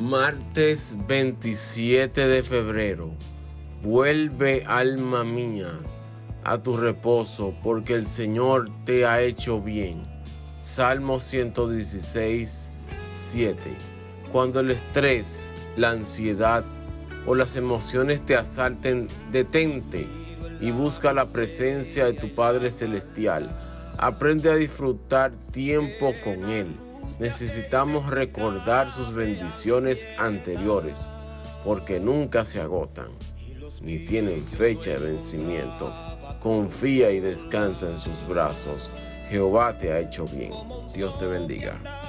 Martes 27 de febrero. Vuelve alma mía a tu reposo porque el Señor te ha hecho bien. Salmo 116, 7. Cuando el estrés, la ansiedad o las emociones te asalten, detente y busca la presencia de tu Padre Celestial. Aprende a disfrutar tiempo con Él necesitamos recordar sus bendiciones anteriores, porque nunca se agotan, ni tienen fecha de vencimiento. Confía y descansa en sus brazos. Jehová te ha hecho bien. Dios te bendiga.